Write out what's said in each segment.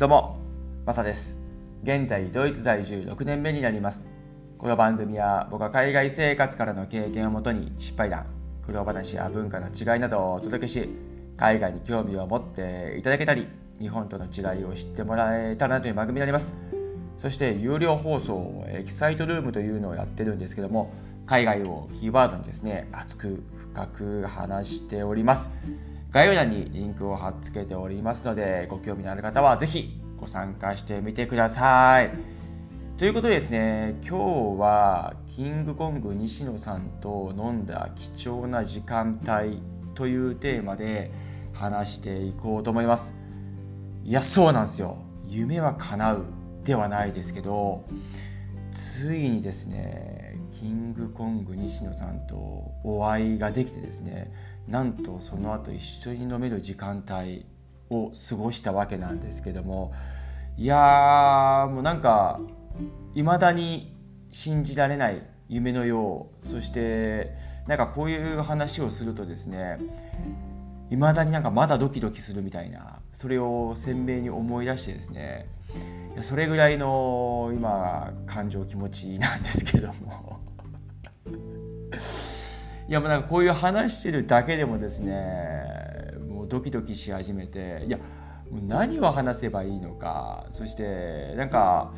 どうも、マサです。現在、ドイツ在住6年目になります。この番組は僕は海外生活からの経験をもとに失敗談、苦労話や文化の違いなどをお届けし、海外に興味を持っていただけたり、日本との違いを知ってもらえたらなという番組になります。そして有料放送、エキサイトルームというのをやってるんですけども、海外をキーワードにですね、熱く深く話しております。概要欄にリンクを貼っつけておりますので、ご興味のある方はぜひご参加してみてください。ということでですね、今日はキングコング西野さんと飲んだ貴重な時間帯というテーマで話していこうと思います。いや、そうなんですよ。夢は叶うではないですけど、ついにですね、キングコング西野さんとお会いができてですね、なんとその後一緒に飲める時間帯を過ごしたわけなんですけどもいやーもうなんか未だに信じられない夢のようそしてなんかこういう話をするとですね未だになんかまだドキドキするみたいなそれを鮮明に思い出してですねそれぐらいの今感情気持ちなんですけども。いやもうなんかこういう話してるだけでもですねドキドキし始めていやもう何を話せばいいのか。そしてなんか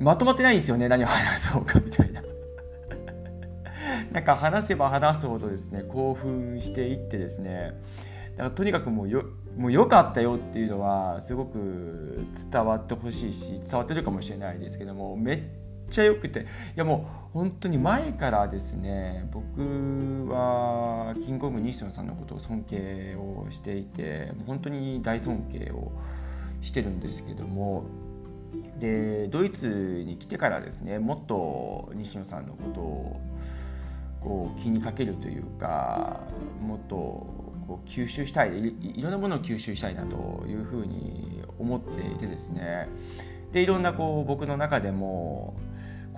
まとまってないんですよね何を話そうかみたいな。なんか話せば話すほどですね興奮していってですね。だからとにかくもうよもう良かったよっていうのはすごく伝わってほしいし伝わってるかもしれないですけどもめっちゃ良くて。いやもう本当に前からですね僕はキングコング西野さんのことを尊敬をしていて本当に大尊敬をしてるんですけどもでドイツに来てからですねもっと西野さんのことをこう気にかけるというかもっとこう吸収したいいろんなものを吸収したいなというふうに思っていてですね。でいろんなこう僕の中でも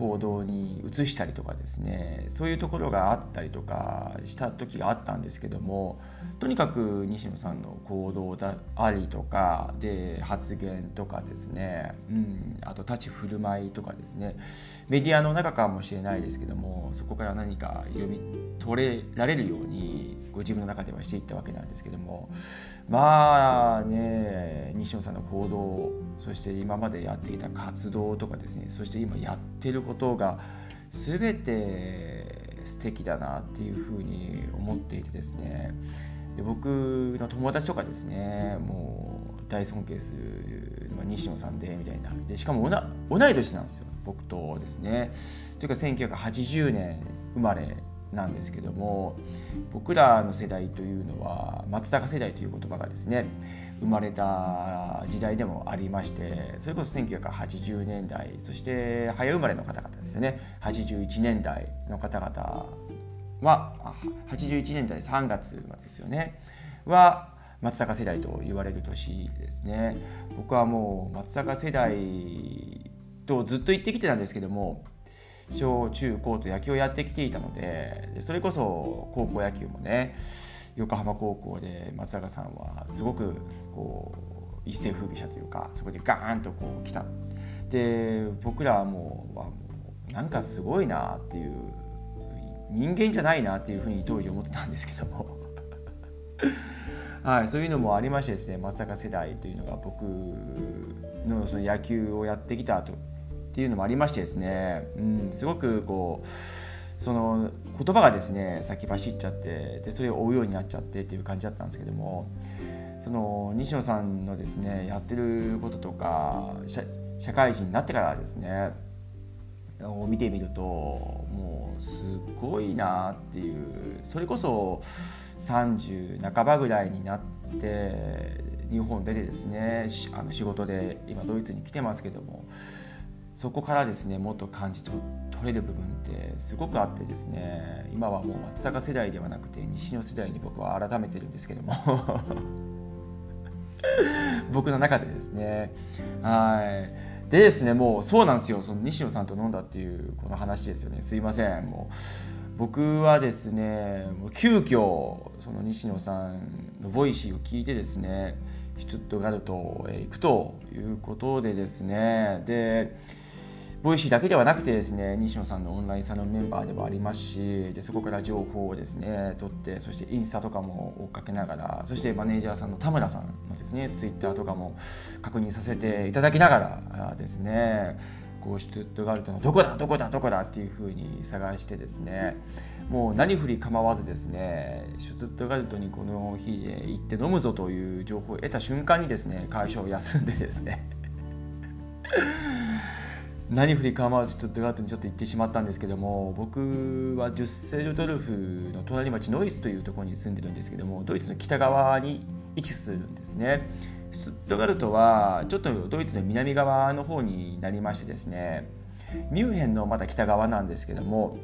行動に移したりとかですねそういうところがあったりとかした時があったんですけどもとにかく西野さんの行動だありとかで発言とかですね、うん、あと立ち振る舞いとかですねメディアの中かもしれないですけどもそこから何か読み取れられるようにご自分の中ではしていったわけなんですけどもまあね西野さんの行動そして今までやっていた活動とかですねそして今やってることことが全て素敵だなっていうふうに思っていてですね。で僕の友達とかですねもう大尊敬するのは西野さんでみたいな。でしかも同い年なんですよ僕とですね。というか1980年生まれなんですけども僕らの世代というのは松坂世代という言葉がですね生まれた時代でもありましてそれこそ1980年代そして早生まれの方々ですよね。81年代の方々は81年代3月までですよね。は松坂世代と言われる年ですね。僕はもう松坂世代とずっと言ってきてたんですけども小中高と野球をやってきていたのでそれこそ高校野球もね横浜高校で松坂さんはすごくこう一世風靡者というかそこでガーンとこう来た。で僕らはもうはもうなんかすごいなっていう人間じゃないなっていうふうに当時思ってたんですけども。はい、そういうのもありましてですね松坂世代というのが僕のその野球をやってきたとっていうのもありましてですね、うん、すごくこうその言葉がですね先走っちゃってでそれを追うようになっちゃってっていう感じだったんですけどもその西野さんのですねやってることとか社会人になってからですねを見てみるともうすごいなっていうそれこそ30半ばぐらいになって日本出てですねあの仕事で今ドイツに来てますけどもそこからですねもっと感じ取れる部分ってすごくあってですね今はもう松坂世代ではなくて西野世代に僕は改めてるんですけども 僕の中でですねはい。でですねもうそうなんですよ。その西野さんと飲んだっていうこの話ですよね。すいません。もう僕はですね急遽その西野さんの Voicy を聞いてですねシュツットガルトへ行くということでですね。で Voicy だけではなくてですね西野さんのオンラインサロンメンバーでもありますしでそこから情報をですね取ってそしてインスタとかも追っかけながらそしてマネージャーさんの田村さんのですねツイッターとかも確認させていただきながらですねこうシュツットガルトのどこだどこだどこだっていうふうに探してですねもう何振り構わずですねシュツットガルトにこの日行って飲むぞという情報を得た瞬間にですね会社を休んでですね何振り構わずちょっとガートにちょっと行ってしまったんですけども僕はデュッセルドルフの隣町ノイスというところに住んでるんですけどもドイツの北側に位置するんですね。シュットガルトはちょっとドイツの南側の方になりましてですねミュンヘンのまた北側なんですけども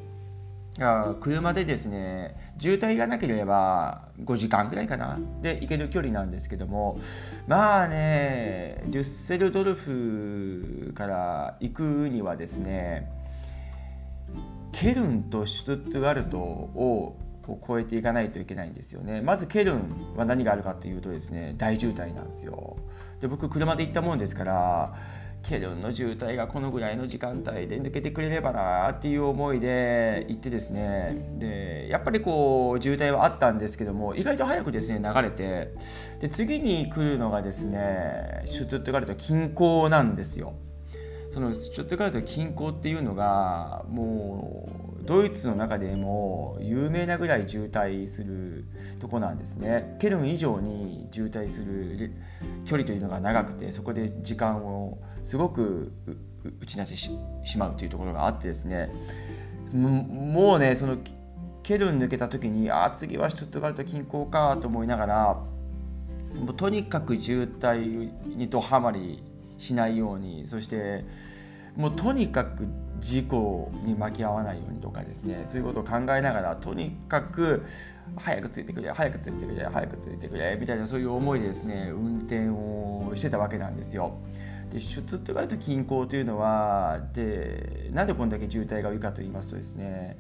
車でですね渋滞がなければ5時間ぐらいかな。で行ける距離なんですけどもまあねデュッセルドルフから行くにはですねケルンとシュトゥットガルトを越えていかないといけないんですよね。まずケルンは何があるかというとですね大渋滞なんですよ。で僕車で行ったもんですからケルンの渋滞がこのぐらいの時間帯で抜けてくれればなっていう思いで行ってですねでやっぱりこう渋滞はあったんですけども意外と早くですね流れてで次に来るのがですねシュトゥットガルト近郊なんですよ。そのシュトゥットガルト近郊っていうのがもうドイツの中でも有名なぐらい渋滞するとこなんですね。ケルン以上に渋滞する距離というのが長くてそこで時間をすごく打ち出してしまうというところがあってですね。もうねそのケルン抜けた時にあ次はシュトットガルト近郊かと思いながらもうとにかく渋滞にどハマりしないようにそしてもうとにかく事故に巻き合わないようにとかですねそういうことを考えながらとにかく早くついてくれ早くついてくれ早くついてくれみたいなそういう思いでですね運転をしてたわけなんですよ。で出ツって言われた近郊というのはでなんでこんだけ渋滞が多いかと言いますとですね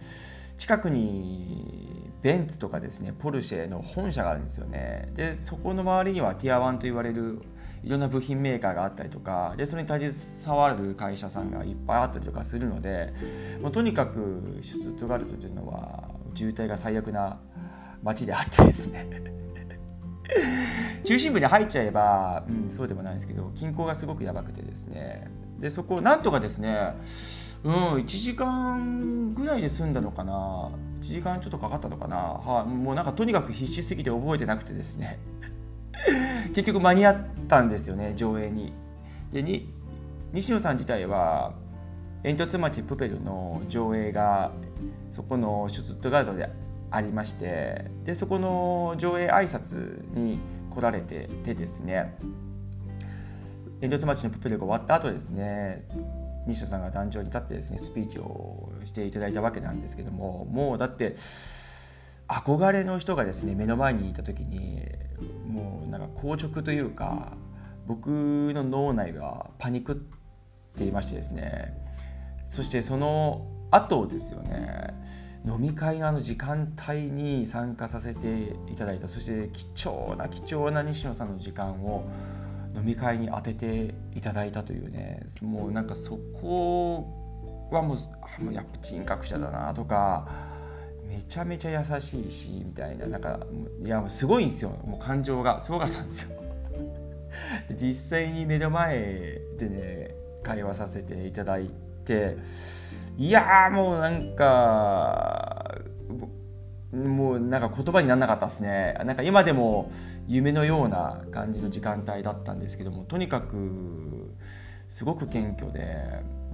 近くにベンツとかですねポルシェの本社があるんですよねでそこの周りにはティア1と言われるいろんな部品メーカーがあったりとかでそれに携わる会社さんがいっぱいあったりとかするのでもうとにかくシュツットガルトというのは渋滞が最悪な街であってですね。中心部に入っちゃえば、うん、そうでもないんですけど近郊がすごくやばくてですね。でそこをなんとかですねうん1時間ぐらいで済んだのかな。1時間ちょっとかかったのかな、はあ、もうなんかとにかく必死すぎて覚えてなくてですね。結局間に合ったんですよね上映に。でに西野さん自体は煙突町プペルの上映がそこのシュツットガルトでありましてでそこの上映挨拶に来られててですね煙突町のプペルが終わった後ですね西野さんが壇上に立ってですねスピーチをしていただいたわけなんですけどももうだって憧れの人がですね目の前にいた時にもうなんか硬直というか僕の脳内はパニックっていましてですねそしてその後ですよね飲み会のあの時間帯に参加させていただいたそして貴重な貴重な西野さんの時間を飲み会に当てていただいたというねもうなんかそこはもうあもうやっぱ人格者だなとかめちゃめちゃ優しいしみたいななんかいやもうすごいんですよ。もう感情がすごかったんですよ。実際に目の前でね会話させていただいていやもうなんかもうなんか言葉にならなかったですね。なんか今でも夢のような感じの時間帯だったんですけどもとにかくすごく謙虚で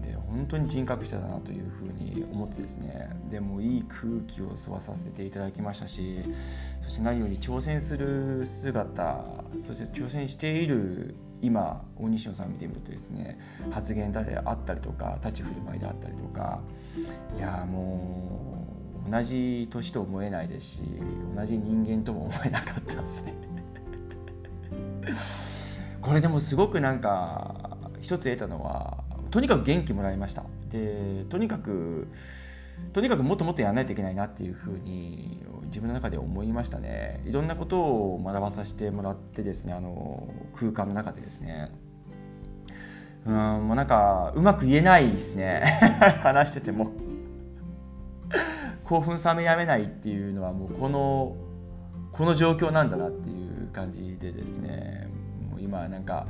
で本当に人格者だなというふうにってですね。でもいい空気を吸わさせていただきましたしそして何より挑戦する姿そして挑戦している今大西野さん見てみるとですね発言であったりとか立ち振る舞いであったりとかいやもう同じ年と思えないですし同じ人間とも思えなかったですね。これでもすごくなんか一つ得たのはとにかく元気もらいました。でとにかくとにかくもっともっとやらないといけないなっていうふうに自分の中で思いましたね。いろんなことを学ばさせてもらってですねあの空間の中でですね。うんもうなんかうまく言えないですね。話してても。興奮冷めやめないっていうのはもうこのこの状況なんだなっていう感じでですね。今なんか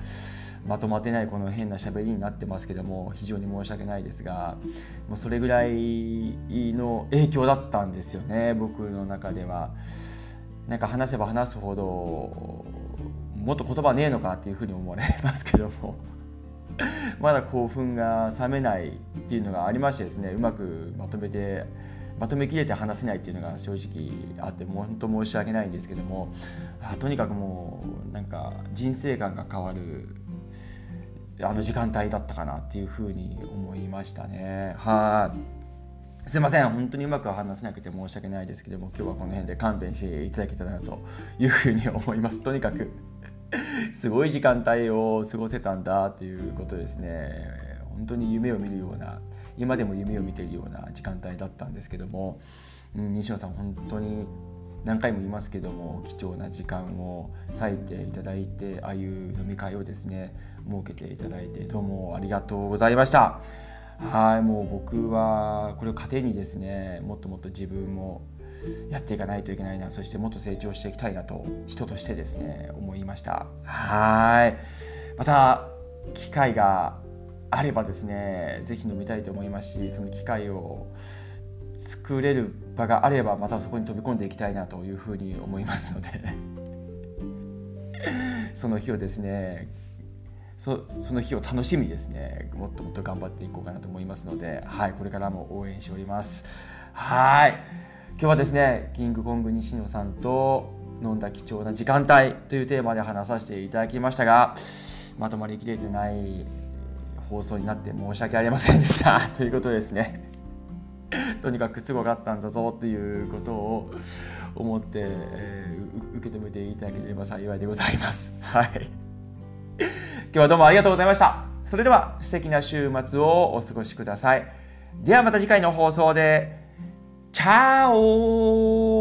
まとまってないこの変な喋りになってますけども非常に申し訳ないですがもうそれぐらいの影響だったんですよね僕の中では。なんか話せば話すほどもっと言葉ねえのかっていうふうに思われますけども まだ興奮が冷めないっていうのがありましてですねうまくまとめてまとめきれて話せないっていうのが正直あってもう本当申し訳ないんですけどもあとにかくもうなんか人生観が変わるあの時間帯だったかなっていうふうに思いましたね。はい。すいません。本当にうまく話せなくて申し訳ないですけども今日はこの辺で勘弁していただけたらなというふうに思います。とにかくすごい時間帯を過ごせたんだっていうことですね。本当に夢を見るような今でも夢を見ているような時間帯だったんですけども、うん、西野さん本当に何回も言いますけども貴重な時間を割いていただいてああいう飲み会をですね設けていただいてどうもありがとうございました。はいもう僕はこれを糧にですねもっともっと自分もやっていかないといけないなそしてもっと成長していきたいなと人としてですね思いました。はい。また機会があればですね是非飲みたいと思いますしその機会を作れる場があればまたそこに飛び込んでいきたいなというふうに思いますので その日をですねそその日を楽しみですねもっともっと頑張っていこうかなと思いますので、はい、これからも応援しております。はい今日はですねキングコング西野さんと飲んだ貴重な時間帯というテーマで話させていただきましたがまとまりきれてない放送になって申し訳ありませんでした ということですねとにかくすごかったんだぞということを思って、えー、受け止めていただければ幸いでございます。はい。今日はどうもありがとうございました。それでは素敵な週末をお過ごしください。ではまた次回の放送で、チャオ